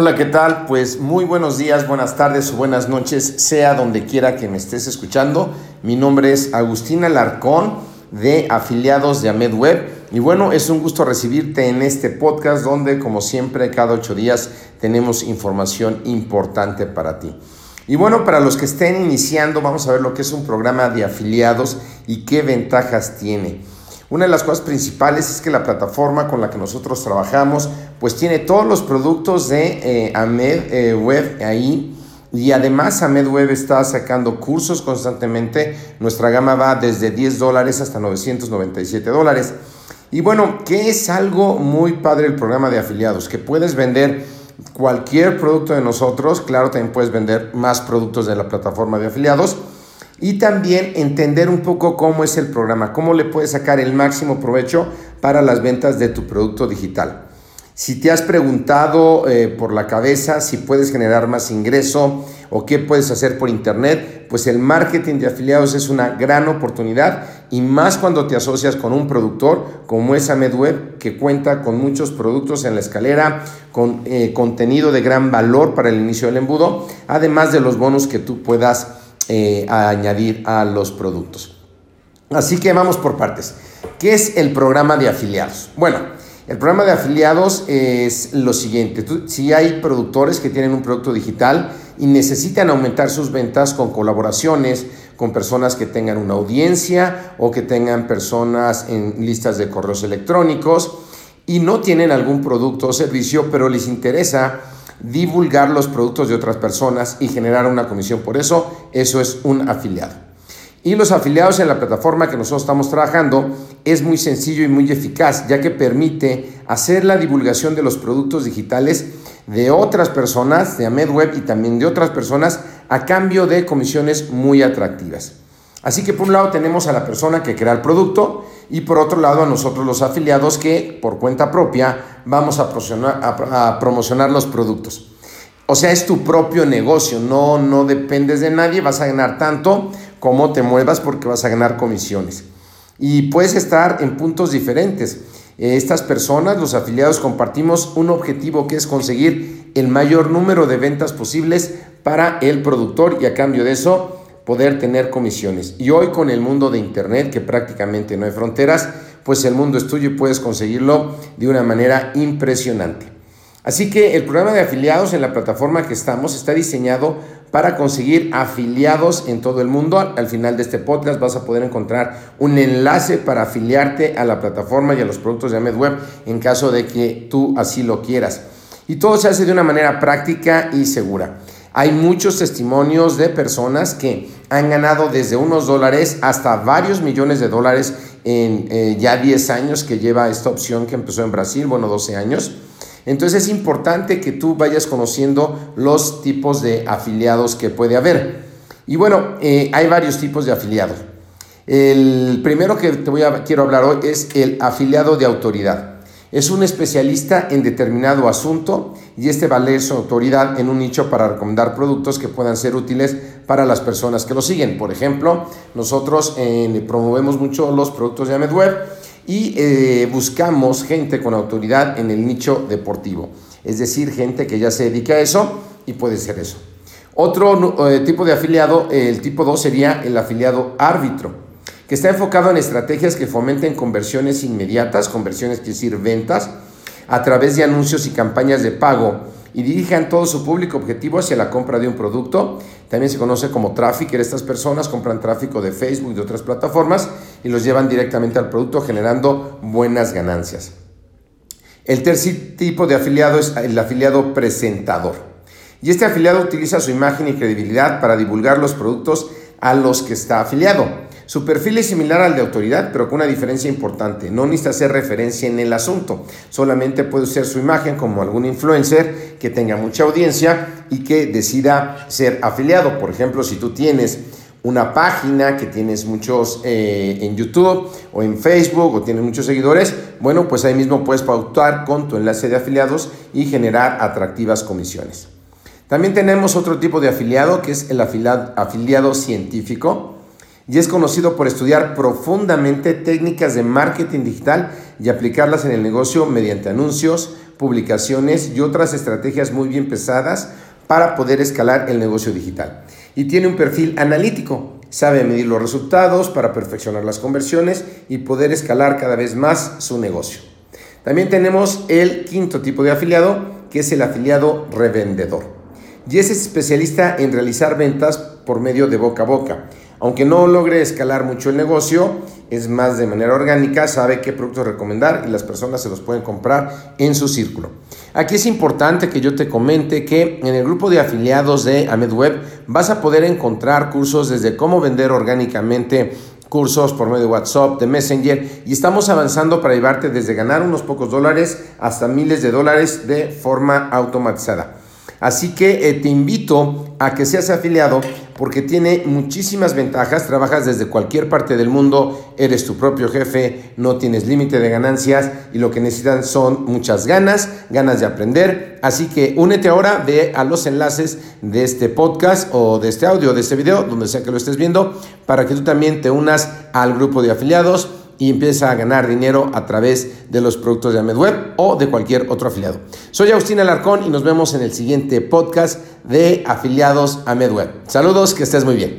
Hola, ¿qué tal? Pues muy buenos días, buenas tardes o buenas noches, sea donde quiera que me estés escuchando. Mi nombre es Agustín Alarcón de afiliados de Amed Web. Y bueno, es un gusto recibirte en este podcast donde, como siempre, cada ocho días tenemos información importante para ti. Y bueno, para los que estén iniciando, vamos a ver lo que es un programa de afiliados y qué ventajas tiene. Una de las cosas principales es que la plataforma con la que nosotros trabajamos pues tiene todos los productos de eh, Amed eh, Web ahí y además Amed Web está sacando cursos constantemente. Nuestra gama va desde 10 dólares hasta 997 dólares. Y bueno, que es algo muy padre el programa de afiliados, que puedes vender cualquier producto de nosotros, claro, también puedes vender más productos de la plataforma de afiliados y también entender un poco cómo es el programa, cómo le puedes sacar el máximo provecho para las ventas de tu producto digital. Si te has preguntado eh, por la cabeza si puedes generar más ingreso o qué puedes hacer por internet, pues el marketing de afiliados es una gran oportunidad y más cuando te asocias con un productor como es AmedWeb que cuenta con muchos productos en la escalera, con eh, contenido de gran valor para el inicio del embudo, además de los bonos que tú puedas eh, a añadir a los productos. Así que vamos por partes. ¿Qué es el programa de afiliados? Bueno, el programa de afiliados es lo siguiente. si hay productores que tienen un producto digital y necesitan aumentar sus ventas con colaboraciones, con personas que tengan una audiencia o que tengan personas en listas de correos electrónicos y no tienen algún producto o servicio, pero les interesa divulgar los productos de otras personas y generar una comisión por eso, eso es un afiliado. Y los afiliados en la plataforma que nosotros estamos trabajando es muy sencillo y muy eficaz, ya que permite hacer la divulgación de los productos digitales de otras personas, de AmedWeb y también de otras personas, a cambio de comisiones muy atractivas. Así que por un lado tenemos a la persona que crea el producto y por otro lado a nosotros los afiliados que por cuenta propia vamos a promocionar, los productos. O sea, es tu propio negocio, no, no dependes de nadie, vas a ganar tanto como te muevas porque vas a ganar comisiones. Y puedes estar en puntos diferentes. Estas personas, los afiliados, compartimos un objetivo que es conseguir el mayor número de ventas posibles para el productor y a cambio de eso poder tener comisiones. Y hoy con el mundo de Internet, que prácticamente no hay fronteras, pues el mundo es tuyo y puedes conseguirlo de una manera impresionante. Así que el programa de afiliados en la plataforma que estamos está diseñado para conseguir afiliados en todo el mundo. Al final de este podcast vas a poder encontrar un enlace para afiliarte a la plataforma y a los productos de AmedWeb en caso de que tú así lo quieras. Y todo se hace de una manera práctica y segura. Hay muchos testimonios de personas que han ganado desde unos dólares hasta varios millones de dólares en eh, ya 10 años que lleva esta opción que empezó en Brasil, bueno, 12 años. Entonces es importante que tú vayas conociendo los tipos de afiliados que puede haber. Y bueno, eh, hay varios tipos de afiliados. El primero que te voy a, quiero hablar hoy es el afiliado de autoridad. Es un especialista en determinado asunto y este vale su autoridad en un nicho para recomendar productos que puedan ser útiles para las personas que lo siguen. Por ejemplo, nosotros eh, promovemos mucho los productos de AmedWeb y eh, buscamos gente con autoridad en el nicho deportivo. Es decir, gente que ya se dedica a eso y puede ser eso. Otro eh, tipo de afiliado, el tipo 2 sería el afiliado árbitro que está enfocado en estrategias que fomenten conversiones inmediatas, conversiones quiere decir ventas, a través de anuncios y campañas de pago y dirijan todo su público objetivo hacia la compra de un producto. También se conoce como trafficker. Estas personas compran tráfico de Facebook y de otras plataformas y los llevan directamente al producto generando buenas ganancias. El tercer tipo de afiliado es el afiliado presentador. Y este afiliado utiliza su imagen y credibilidad para divulgar los productos a los que está afiliado. Su perfil es similar al de autoridad, pero con una diferencia importante. No necesita hacer referencia en el asunto, solamente puede ser su imagen como algún influencer que tenga mucha audiencia y que decida ser afiliado. Por ejemplo, si tú tienes una página que tienes muchos eh, en YouTube o en Facebook o tienes muchos seguidores, bueno, pues ahí mismo puedes pautar con tu enlace de afiliados y generar atractivas comisiones. También tenemos otro tipo de afiliado que es el afiliado científico y es conocido por estudiar profundamente técnicas de marketing digital y aplicarlas en el negocio mediante anuncios, publicaciones y otras estrategias muy bien pesadas para poder escalar el negocio digital. Y tiene un perfil analítico, sabe medir los resultados para perfeccionar las conversiones y poder escalar cada vez más su negocio. También tenemos el quinto tipo de afiliado, que es el afiliado revendedor. Y es especialista en realizar ventas por medio de boca a boca. Aunque no logre escalar mucho el negocio, es más de manera orgánica, sabe qué productos recomendar y las personas se los pueden comprar en su círculo. Aquí es importante que yo te comente que en el grupo de afiliados de AmedWeb vas a poder encontrar cursos desde cómo vender orgánicamente cursos por medio de WhatsApp, de Messenger y estamos avanzando para llevarte desde ganar unos pocos dólares hasta miles de dólares de forma automatizada. Así que eh, te invito a que seas afiliado porque tiene muchísimas ventajas, trabajas desde cualquier parte del mundo, eres tu propio jefe, no tienes límite de ganancias y lo que necesitan son muchas ganas, ganas de aprender. Así que únete ahora, ve a los enlaces de este podcast o de este audio, de este video, donde sea que lo estés viendo, para que tú también te unas al grupo de afiliados y empieza a ganar dinero a través de los productos de AmedWeb o de cualquier otro afiliado. Soy Agustín Alarcón y nos vemos en el siguiente podcast de afiliados AmedWeb. Saludos, que estés muy bien.